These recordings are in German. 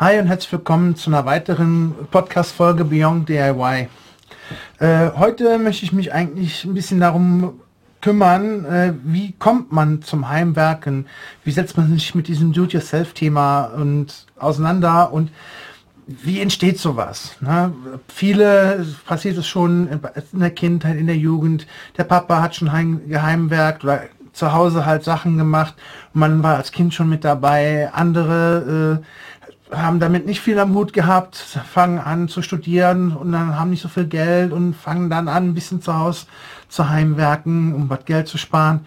Hi und herzlich willkommen zu einer weiteren Podcast-Folge Beyond DIY. Äh, heute möchte ich mich eigentlich ein bisschen darum kümmern, äh, wie kommt man zum Heimwerken, wie setzt man sich mit diesem Do-it-yourself-Thema und auseinander und wie entsteht sowas? Ne? Viele passiert es schon in der Kindheit, in der Jugend. Der Papa hat schon heim, geheimwerkt oder zu Hause halt Sachen gemacht. Man war als Kind schon mit dabei. Andere äh, haben damit nicht viel am Hut gehabt, fangen an zu studieren und dann haben nicht so viel Geld und fangen dann an, ein bisschen zu Hause zu heimwerken, um was Geld zu sparen.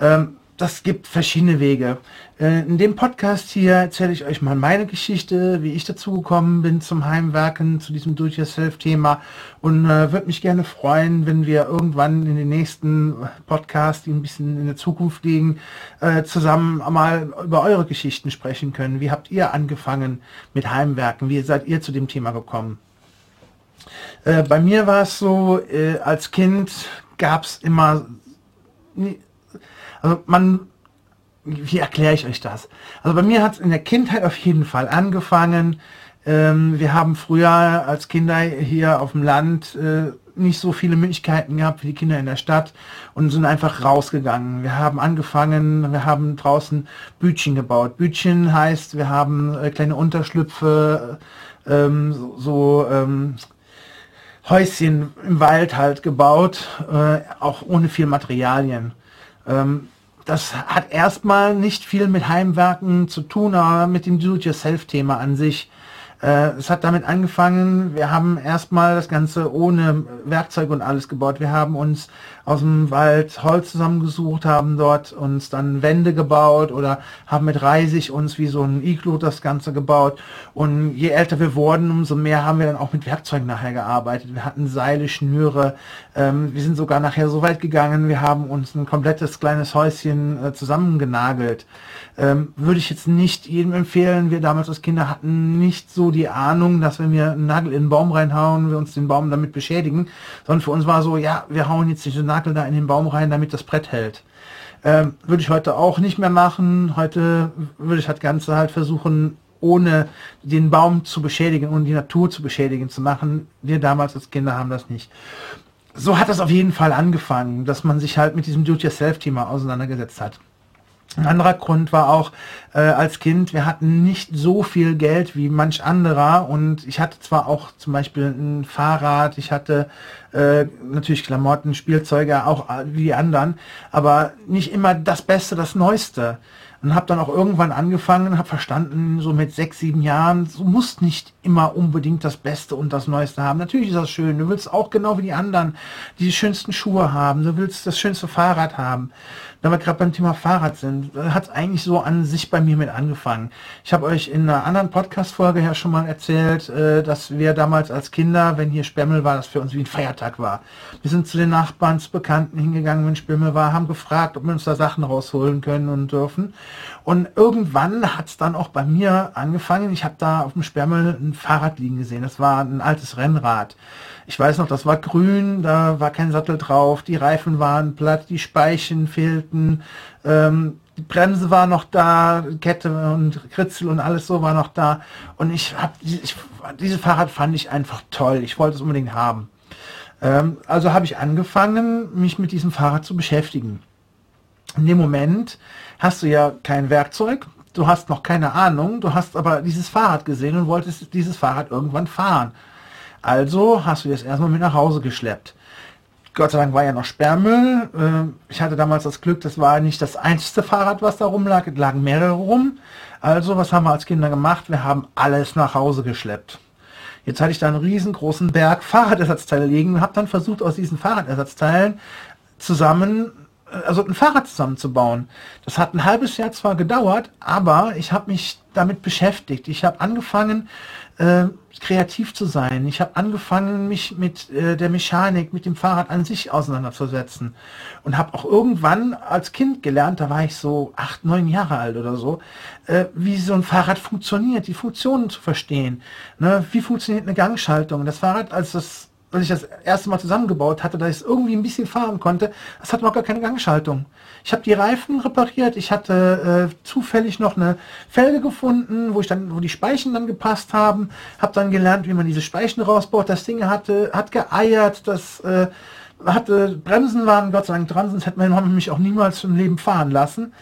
Ähm, das gibt verschiedene Wege. Äh, in dem Podcast hier erzähle ich euch mal meine Geschichte, wie ich dazu gekommen bin zum Heimwerken, zu diesem Do-it-yourself-Thema und äh, würde mich gerne freuen, wenn wir irgendwann in den nächsten Podcast, die ein bisschen in der Zukunft liegen, äh, zusammen mal über eure Geschichten sprechen können. Wie habt ihr angefangen mit Heimwerken? Wie seid ihr zu dem Thema gekommen? Äh, bei mir war es so, äh, als Kind gab es immer also man, wie erkläre ich euch das? Also bei mir hat es in der Kindheit auf jeden Fall angefangen. Ähm, wir haben früher als Kinder hier auf dem Land äh, nicht so viele Möglichkeiten gehabt wie die Kinder in der Stadt und sind einfach rausgegangen. Wir haben angefangen, wir haben draußen Bütchen gebaut. Bütchen heißt, wir haben äh, kleine Unterschlüpfe, ähm, so, so ähm, Häuschen im Wald halt gebaut, äh, auch ohne viel Materialien. Ähm, das hat erstmal nicht viel mit Heimwerken zu tun, aber mit dem Do-it-yourself-Thema an sich. Äh, es hat damit angefangen, wir haben erstmal das Ganze ohne Werkzeug und alles gebaut. Wir haben uns aus dem Wald Holz zusammengesucht, haben dort uns dann Wände gebaut oder haben mit Reisig uns wie so ein Iglu das Ganze gebaut. Und je älter wir wurden, umso mehr haben wir dann auch mit Werkzeugen nachher gearbeitet. Wir hatten Seile, Schnüre. Ähm, wir sind sogar nachher so weit gegangen, wir haben uns ein komplettes kleines Häuschen äh, zusammengenagelt. Ähm, würde ich jetzt nicht jedem empfehlen. Wir damals als Kinder hatten nicht so die Ahnung, dass wenn wir einen Nagel in den Baum reinhauen, wir uns den Baum damit beschädigen, sondern für uns war so, ja, wir hauen jetzt Nagel da in den Baum rein, damit das Brett hält. Ähm, würde ich heute auch nicht mehr machen. Heute würde ich das Ganze halt versuchen, ohne den Baum zu beschädigen und die Natur zu beschädigen zu machen. Wir damals als Kinder haben das nicht. So hat das auf jeden Fall angefangen, dass man sich halt mit diesem Do-it-yourself-Thema auseinandergesetzt hat. Ein anderer Grund war auch äh, als Kind, wir hatten nicht so viel Geld wie manch anderer und ich hatte zwar auch zum Beispiel ein Fahrrad, ich hatte äh, natürlich Klamotten, Spielzeuge, auch wie die anderen, aber nicht immer das Beste, das Neueste und habe dann auch irgendwann angefangen, habe verstanden, so mit sechs, sieben Jahren, du musst nicht immer unbedingt das Beste und das Neueste haben. Natürlich ist das schön. Du willst auch genau wie die anderen die schönsten Schuhe haben. Du willst das schönste Fahrrad haben. Da wir gerade beim Thema Fahrrad sind, hat es eigentlich so an sich bei mir mit angefangen. Ich habe euch in einer anderen Podcast-Folge ja schon mal erzählt, äh, dass wir damals als Kinder, wenn hier Spemmel war, das für uns wie ein Feiertag war. Wir sind zu den Nachbarn, zu Bekannten hingegangen, wenn Spemmel war, haben gefragt, ob wir uns da Sachen rausholen können und dürfen. Und irgendwann hat es dann auch bei mir angefangen. Ich habe da auf dem Sperrmüll ein Fahrrad liegen gesehen. Das war ein altes Rennrad. Ich weiß noch, das war grün, da war kein Sattel drauf, die Reifen waren platt, die Speichen fehlten, ähm, die Bremse war noch da, Kette und Kritzel und alles so war noch da. Und ich habe dieses Fahrrad fand ich einfach toll. Ich wollte es unbedingt haben. Ähm, also habe ich angefangen, mich mit diesem Fahrrad zu beschäftigen. In dem Moment hast du ja kein Werkzeug, du hast noch keine Ahnung, du hast aber dieses Fahrrad gesehen und wolltest dieses Fahrrad irgendwann fahren. Also hast du das erstmal mit nach Hause geschleppt. Gott sei Dank war ja noch Sperrmüll. Ähm, ich hatte damals das Glück, das war nicht das einzige Fahrrad, was da rumlag. Es lagen mehrere rum. Also, was haben wir als Kinder gemacht? Wir haben alles nach Hause geschleppt. Jetzt hatte ich da einen riesengroßen Berg Fahrradersatzteile liegen und habe dann versucht, aus diesen Fahrradersatzteilen zusammen also ein Fahrrad zusammenzubauen. Das hat ein halbes Jahr zwar gedauert, aber ich habe mich damit beschäftigt. Ich habe angefangen, äh, kreativ zu sein. Ich habe angefangen, mich mit äh, der Mechanik, mit dem Fahrrad an sich auseinanderzusetzen. Und habe auch irgendwann als Kind gelernt, da war ich so acht, neun Jahre alt oder so, äh, wie so ein Fahrrad funktioniert, die Funktionen zu verstehen. Ne? Wie funktioniert eine Gangschaltung? Das Fahrrad, als das als ich das erste Mal zusammengebaut hatte, dass ich es irgendwie ein bisschen fahren konnte, das hat noch gar keine Gangschaltung. Ich habe die Reifen repariert, ich hatte äh, zufällig noch eine Felge gefunden, wo ich dann, wo die Speichen dann gepasst haben, habe dann gelernt, wie man diese Speichen rausbaut. Das Ding hatte, hat geeiert, das äh, hatte Bremsen waren Gott sei Dank dran, sonst hätte meine Mama mich auch niemals im Leben fahren lassen.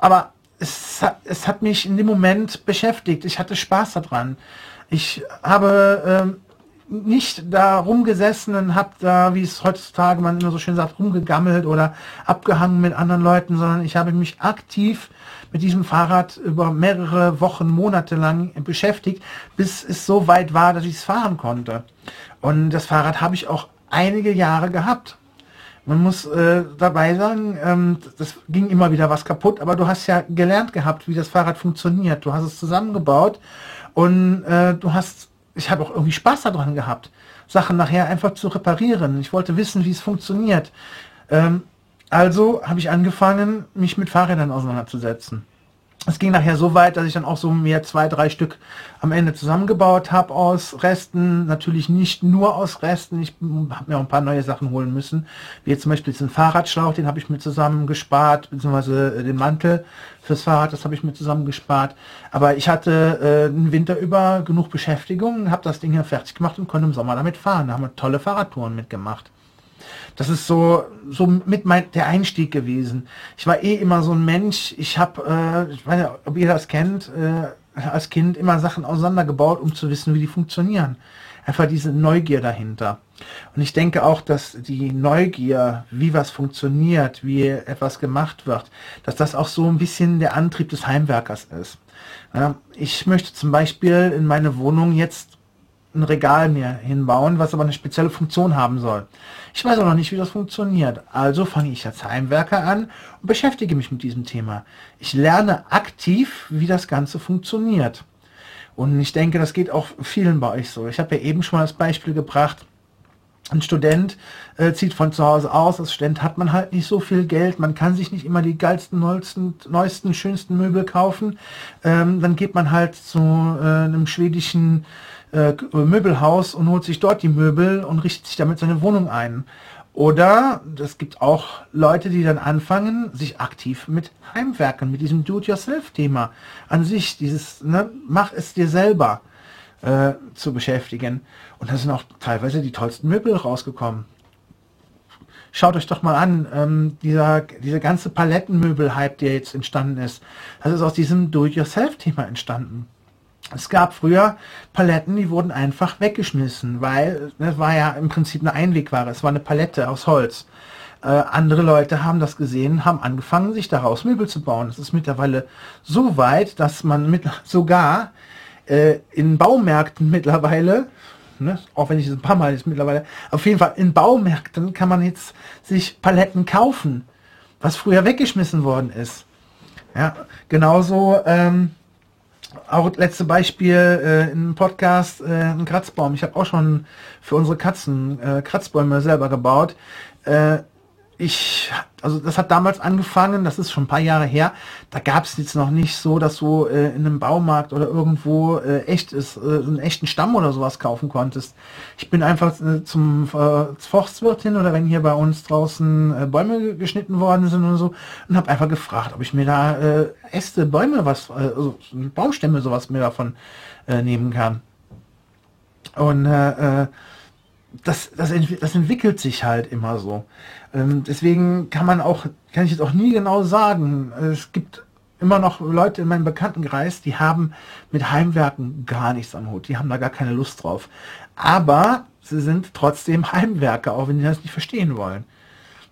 Aber es hat, es hat mich in dem Moment beschäftigt. Ich hatte Spaß daran. Ich habe ähm, nicht da rumgesessen und habe da, wie es heutzutage man immer so schön sagt, rumgegammelt oder abgehangen mit anderen Leuten, sondern ich habe mich aktiv mit diesem Fahrrad über mehrere Wochen, Monate lang beschäftigt, bis es so weit war, dass ich es fahren konnte. Und das Fahrrad habe ich auch einige Jahre gehabt. Man muss äh, dabei sagen, ähm, das ging immer wieder was kaputt, aber du hast ja gelernt gehabt, wie das Fahrrad funktioniert. Du hast es zusammengebaut und äh, du hast ich habe auch irgendwie Spaß daran gehabt, Sachen nachher einfach zu reparieren. Ich wollte wissen, wie es funktioniert. Ähm, also habe ich angefangen, mich mit Fahrrädern auseinanderzusetzen es ging nachher so weit, dass ich dann auch so mir zwei, drei Stück am Ende zusammengebaut habe aus Resten. Natürlich nicht nur aus Resten. Ich habe mir auch ein paar neue Sachen holen müssen. Wie jetzt zum Beispiel diesen Fahrradschlauch, den habe ich mir zusammen gespart, beziehungsweise äh, den Mantel fürs Fahrrad, das habe ich mir zusammen gespart. Aber ich hatte äh, den Winter über genug Beschäftigung, habe das Ding hier fertig gemacht und konnte im Sommer damit fahren. Da haben wir tolle Fahrradtouren mitgemacht. Das ist so, so mit mein, der Einstieg gewesen. Ich war eh immer so ein Mensch. Ich habe, äh, ich weiß nicht, ob ihr das kennt, äh, als Kind immer Sachen auseinandergebaut, um zu wissen, wie die funktionieren. Einfach diese Neugier dahinter. Und ich denke auch, dass die Neugier, wie was funktioniert, wie etwas gemacht wird, dass das auch so ein bisschen der Antrieb des Heimwerkers ist. Ich möchte zum Beispiel in meine Wohnung jetzt ein Regal mir hinbauen, was aber eine spezielle Funktion haben soll. Ich weiß auch noch nicht, wie das funktioniert. Also fange ich als Heimwerker an und beschäftige mich mit diesem Thema. Ich lerne aktiv, wie das Ganze funktioniert. Und ich denke, das geht auch vielen bei euch so. Ich habe ja eben schon mal das Beispiel gebracht, ein Student äh, zieht von zu Hause aus. Als Student hat man halt nicht so viel Geld. Man kann sich nicht immer die geilsten, neuesten, neuesten schönsten Möbel kaufen. Ähm, dann geht man halt zu äh, einem schwedischen äh, Möbelhaus und holt sich dort die Möbel und richtet sich damit seine Wohnung ein. Oder es gibt auch Leute, die dann anfangen, sich aktiv mit Heimwerken, mit diesem Do-it-yourself-Thema an sich, dieses, ne, mach es dir selber äh, zu beschäftigen. Und da sind auch teilweise die tollsten Möbel rausgekommen. Schaut euch doch mal an, ähm, dieser, diese ganze Palettenmöbel-Hype, der jetzt entstanden ist, das ist aus diesem Do-it-yourself-Thema entstanden. Es gab früher Paletten, die wurden einfach weggeschmissen, weil das war ja im Prinzip eine Einwegware. Es war eine Palette aus Holz. Äh, andere Leute haben das gesehen, haben angefangen, sich daraus Möbel zu bauen. Es ist mittlerweile so weit, dass man mit, sogar äh, in Baumärkten mittlerweile, ne, auch wenn ich es ein paar Mal jetzt mittlerweile, auf jeden Fall in Baumärkten kann man jetzt sich Paletten kaufen, was früher weggeschmissen worden ist. Ja, genauso. Ähm, auch letzte Beispiel äh, im Podcast äh, ein Kratzbaum. Ich habe auch schon für unsere Katzen äh, Kratzbäume selber gebaut. Äh, ich, also das hat damals angefangen, das ist schon ein paar Jahre her, da gab es jetzt noch nicht so, dass du äh, in einem Baumarkt oder irgendwo äh, echt ist, äh, einen echten Stamm oder sowas kaufen konntest. Ich bin einfach äh, zum äh, Forstwirt hin oder wenn hier bei uns draußen äh, Bäume geschnitten worden sind und so und habe einfach gefragt, ob ich mir da äh, Äste, Bäume, was, äh, also Baumstämme sowas mir davon äh, nehmen kann. Und äh, äh, das, das, ent das entwickelt sich halt immer so. Ähm, deswegen kann man auch, kann ich jetzt auch nie genau sagen. Es gibt immer noch Leute in meinem Bekanntenkreis, die haben mit Heimwerken gar nichts am Hut. Die haben da gar keine Lust drauf. Aber sie sind trotzdem Heimwerker, auch wenn sie das nicht verstehen wollen.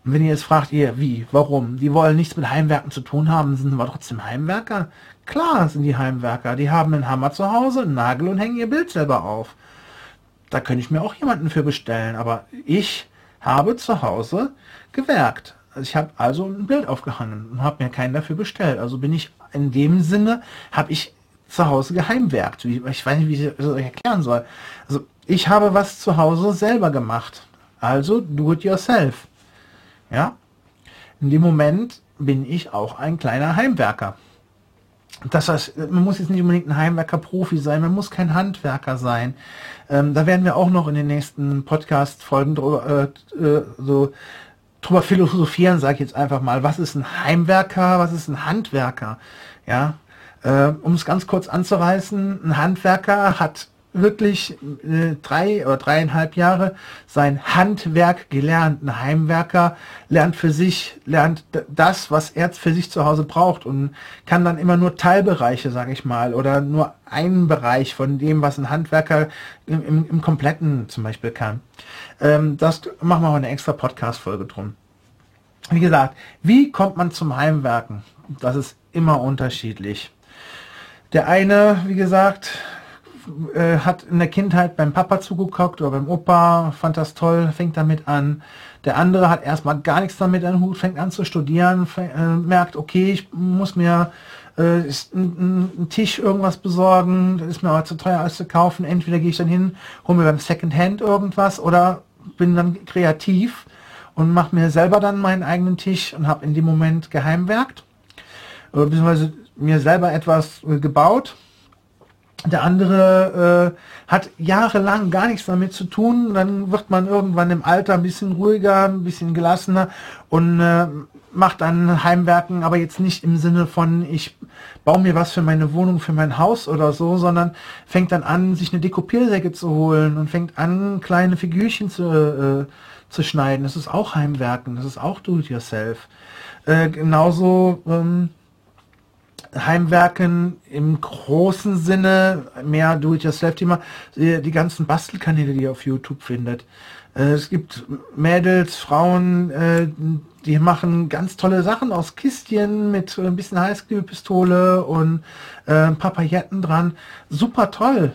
Und wenn ihr jetzt fragt, ihr, wie, warum? Die wollen nichts mit Heimwerken zu tun haben, sind aber trotzdem Heimwerker? Klar sind die Heimwerker. Die haben einen Hammer zu Hause, einen Nagel und hängen ihr Bild selber auf. Da könnte ich mir auch jemanden für bestellen, aber ich habe zu Hause gewerkt. Also ich habe also ein Bild aufgehangen und habe mir keinen dafür bestellt. Also bin ich in dem Sinne, habe ich zu Hause geheimwerkt. Ich weiß nicht, wie ich das erklären soll. Also ich habe was zu Hause selber gemacht. Also do it yourself. Ja. In dem Moment bin ich auch ein kleiner Heimwerker. das heißt, man muss jetzt nicht unbedingt ein Heimwerker-Profi sein, man muss kein Handwerker sein. Ähm, da werden wir auch noch in den nächsten Podcast-Folgen drüber, äh, äh, so drüber philosophieren, sage ich jetzt einfach mal. Was ist ein Heimwerker, was ist ein Handwerker? Ja, äh, um es ganz kurz anzureißen, ein Handwerker hat wirklich äh, drei oder dreieinhalb Jahre sein Handwerk gelernt. Ein Heimwerker lernt für sich, lernt das, was er für sich zu Hause braucht und kann dann immer nur Teilbereiche, sage ich mal, oder nur einen Bereich von dem, was ein Handwerker im, im, im Kompletten zum Beispiel kann. Ähm, das machen wir mal eine extra Podcast-Folge drum. Wie gesagt, wie kommt man zum Heimwerken? Das ist immer unterschiedlich. Der eine, wie gesagt, äh, hat in der Kindheit beim Papa zugeguckt oder beim Opa, fand das toll, fängt damit an. Der andere hat erstmal gar nichts damit an Hut, fängt an zu studieren, fängt, äh, merkt, okay, ich muss mir äh, einen Tisch irgendwas besorgen, das ist mir aber zu teuer als zu kaufen. Entweder gehe ich dann hin, hole mir beim Secondhand irgendwas oder bin dann kreativ und mache mir selber dann meinen eigenen Tisch und habe in dem Moment geheimwerkt, oder beziehungsweise mir selber etwas äh, gebaut der andere äh, hat jahrelang gar nichts damit zu tun. Dann wird man irgendwann im Alter ein bisschen ruhiger, ein bisschen gelassener und äh, macht dann Heimwerken, aber jetzt nicht im Sinne von, ich baue mir was für meine Wohnung, für mein Haus oder so, sondern fängt dann an, sich eine Dekopiersäge zu holen und fängt an, kleine Figürchen zu, äh, zu schneiden. Das ist auch Heimwerken, das ist auch Do-it-yourself. Äh, genauso ähm, Heimwerken im großen Sinne, mehr Do-it-yourself-Thema, die ganzen Bastelkanäle, die ihr auf YouTube findet. Äh, es gibt Mädels, Frauen, äh, die machen ganz tolle Sachen aus Kistchen mit ein bisschen Heißklebepistole und äh, Pailletten dran. Super toll.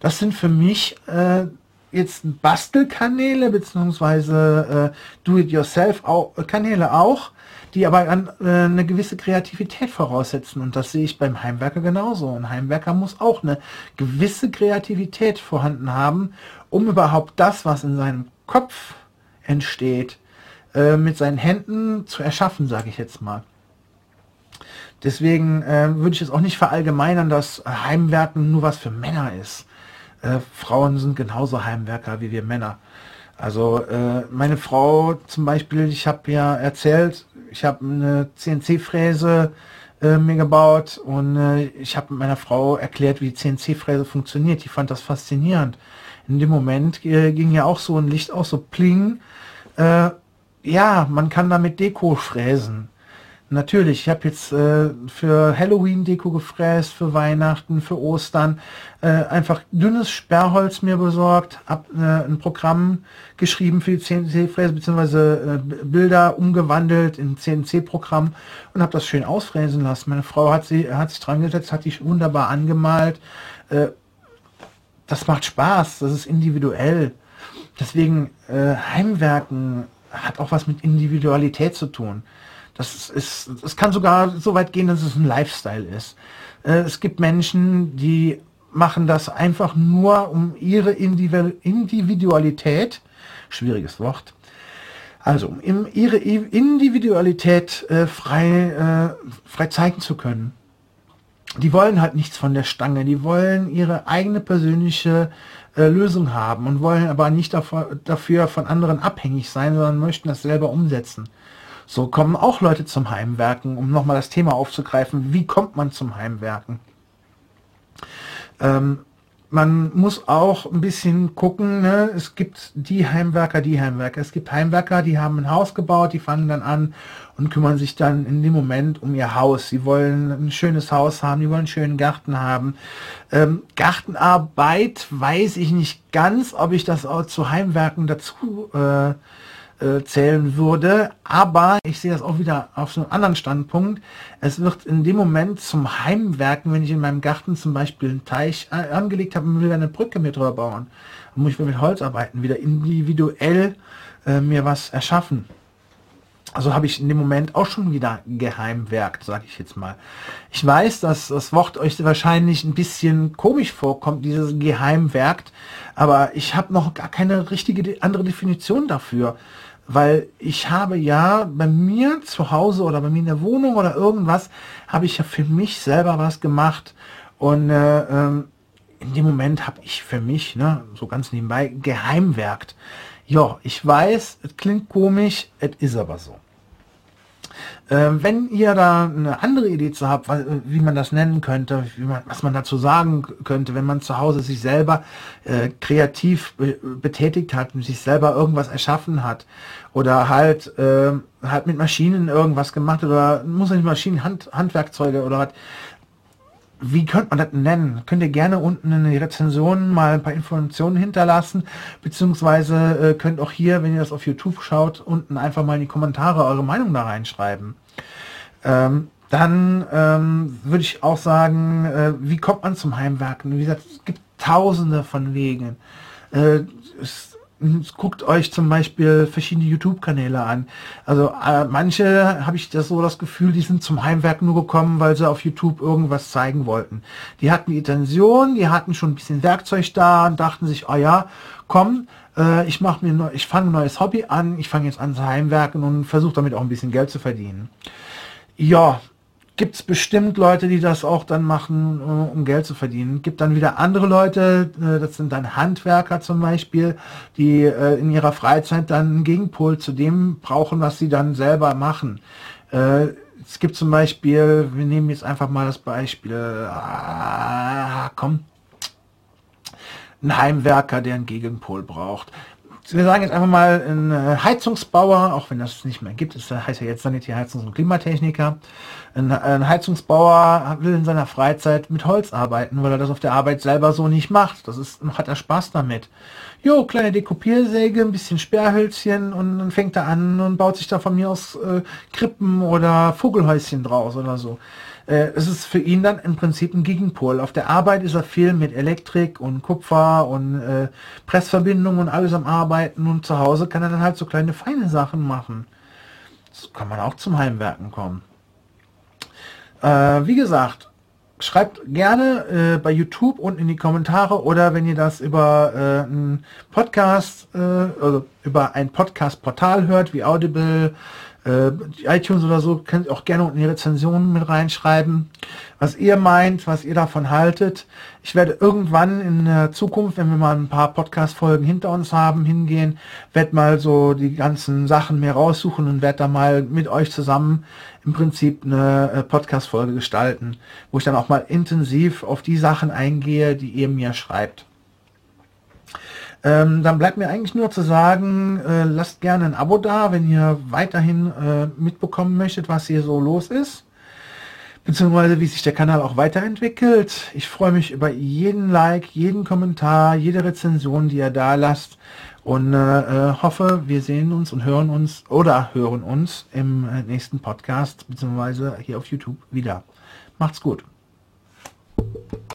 Das sind für mich äh, jetzt Bastelkanäle beziehungsweise äh, Do-it-yourself-Kanäle auch, die aber an, äh, eine gewisse Kreativität voraussetzen. Und das sehe ich beim Heimwerker genauso. Ein Heimwerker muss auch eine gewisse Kreativität vorhanden haben, um überhaupt das, was in seinem Kopf entsteht, äh, mit seinen Händen zu erschaffen, sage ich jetzt mal. Deswegen äh, würde ich es auch nicht verallgemeinern, dass Heimwerken nur was für Männer ist. Äh, Frauen sind genauso Heimwerker wie wir Männer. Also äh, meine Frau zum Beispiel, ich habe ja erzählt, ich habe eine CNC-Fräse äh, mir gebaut und äh, ich habe meiner Frau erklärt, wie die CNC-Fräse funktioniert. Die fand das faszinierend. In dem Moment äh, ging ja auch so ein Licht aus, so pling. Äh, ja, man kann damit Deko fräsen. Natürlich, ich habe jetzt äh, für Halloween Deko gefräst, für Weihnachten, für Ostern, äh, einfach dünnes Sperrholz mir besorgt, hab äh, ein Programm geschrieben für die CNC-Fräse, beziehungsweise äh, Bilder umgewandelt in CNC-Programm und habe das schön ausfräsen lassen. Meine Frau hat, sie, hat sich dran gesetzt, hat die wunderbar angemalt. Äh, das macht Spaß, das ist individuell. Deswegen äh, Heimwerken hat auch was mit Individualität zu tun. Das ist, es kann sogar so weit gehen, dass es ein Lifestyle ist. Äh, es gibt Menschen, die machen das einfach nur um ihre Individualität, schwieriges Wort, also um ihre Individualität äh, frei, äh, frei zeigen zu können. Die wollen halt nichts von der Stange, die wollen ihre eigene persönliche Lösung haben und wollen aber nicht dafür von anderen abhängig sein, sondern möchten das selber umsetzen. So kommen auch Leute zum Heimwerken, um nochmal das Thema aufzugreifen. Wie kommt man zum Heimwerken? Ähm, man muss auch ein bisschen gucken, ne? es gibt die Heimwerker, die Heimwerker. Es gibt Heimwerker, die haben ein Haus gebaut, die fangen dann an und kümmern sich dann in dem Moment um ihr Haus. Sie wollen ein schönes Haus haben, die wollen einen schönen Garten haben. Ähm, Gartenarbeit weiß ich nicht ganz, ob ich das auch zu Heimwerken dazu äh, äh, zählen würde. Aber ich sehe das auch wieder auf so einem anderen Standpunkt. Es wird in dem Moment zum Heimwerken, wenn ich in meinem Garten zum Beispiel einen Teich angelegt habe und will eine Brücke mit drüber bauen, dann muss ich mit Holz arbeiten, wieder individuell äh, mir was erschaffen. Also habe ich in dem Moment auch schon wieder geheimwerkt, sage ich jetzt mal. Ich weiß, dass das Wort euch wahrscheinlich ein bisschen komisch vorkommt, dieses geheimwerkt, aber ich habe noch gar keine richtige andere Definition dafür weil ich habe ja bei mir zu Hause oder bei mir in der Wohnung oder irgendwas, habe ich ja für mich selber was gemacht und äh, ähm, in dem Moment habe ich für mich, ne, so ganz nebenbei, geheimwerkt. Ja, ich weiß, es klingt komisch, es ist aber so. Ähm, wenn ihr da eine andere Idee zu habt, wie man das nennen könnte, man, was man dazu sagen könnte, wenn man zu Hause sich selber äh, kreativ be betätigt hat sich selber irgendwas erschaffen hat oder halt äh, halt mit Maschinen irgendwas gemacht oder muss nicht Maschinen, Hand, Handwerkzeuge oder was, wie könnte man das nennen? Könnt ihr gerne unten in die Rezensionen mal ein paar Informationen hinterlassen, beziehungsweise äh, könnt auch hier, wenn ihr das auf YouTube schaut, unten einfach mal in die Kommentare eure Meinung da reinschreiben. Ähm, dann ähm, würde ich auch sagen, äh, wie kommt man zum Heimwerken? Wie gesagt, es gibt tausende von Wegen. Äh, es, guckt euch zum Beispiel verschiedene YouTube-Kanäle an. Also äh, manche habe ich das so das Gefühl, die sind zum Heimwerk nur gekommen, weil sie auf YouTube irgendwas zeigen wollten. Die hatten die Intention, die hatten schon ein bisschen Werkzeug da und dachten sich, oh ja, komm, äh, ich mache mir, neu, ich fange ein neues Hobby an, ich fange jetzt an zu heimwerken und versuche damit auch ein bisschen Geld zu verdienen. Ja, gibt es bestimmt Leute, die das auch dann machen, äh, um Geld zu verdienen. Gibt dann wieder andere Leute, äh, das sind dann Handwerker zum Beispiel, die äh, in ihrer Freizeit dann einen Gegenpol zu dem brauchen, was sie dann selber machen. Es gibt zum Beispiel, wir nehmen jetzt einfach mal das Beispiel, ah, komm, ein Heimwerker, der einen Gegenpol braucht wir sagen jetzt einfach mal ein äh, Heizungsbauer, auch wenn das nicht mehr gibt, das heißt ja jetzt Sanitär, Heizungs- und Klimatechniker. Ein, ein, Heizungsbauer will in seiner Freizeit mit Holz arbeiten, weil er das auf der Arbeit selber so nicht macht. Das ist, hat er Spaß damit. Jo, kleine Dekopiersäge, ein bisschen Sperrhölzchen und dann fängt er an und baut sich da von mir aus äh, Krippen oder Vogelhäuschen draus oder so äh, es ist für ihn dann im Prinzip ein Gegenpol. Auf der Arbeit ist er viel mit Elektrik und Kupfer und äh, Pressverbindungen und alles am Arbeiten und zu Hause kann er dann halt so kleine feine Sachen machen. So kann man auch zum Heimwerken kommen. Äh, wie gesagt, schreibt gerne äh, bei YouTube und in die Kommentare oder wenn ihr das über äh, einen Podcast, äh, also über ein Podcast-Portal hört, wie Audible, äh, iTunes oder so, könnt ihr auch gerne unten die Rezensionen mit reinschreiben, was ihr meint, was ihr davon haltet. Ich werde irgendwann in der Zukunft, wenn wir mal ein paar Podcast-Folgen hinter uns haben, hingehen, werde mal so die ganzen Sachen mehr raussuchen und werde da mal mit euch zusammen im Prinzip eine äh, Podcast-Folge gestalten, wo ich dann auch mal intensiv auf die Sachen eingehe, die ihr mir schreibt. Ähm, dann bleibt mir eigentlich nur zu sagen, äh, lasst gerne ein Abo da, wenn ihr weiterhin äh, mitbekommen möchtet, was hier so los ist. Beziehungsweise wie sich der Kanal auch weiterentwickelt. Ich freue mich über jeden Like, jeden Kommentar, jede Rezension, die ihr da lasst. Und äh, äh hoffe, wir sehen uns und hören uns oder hören uns im äh, nächsten Podcast, beziehungsweise hier auf YouTube wieder. Macht's gut.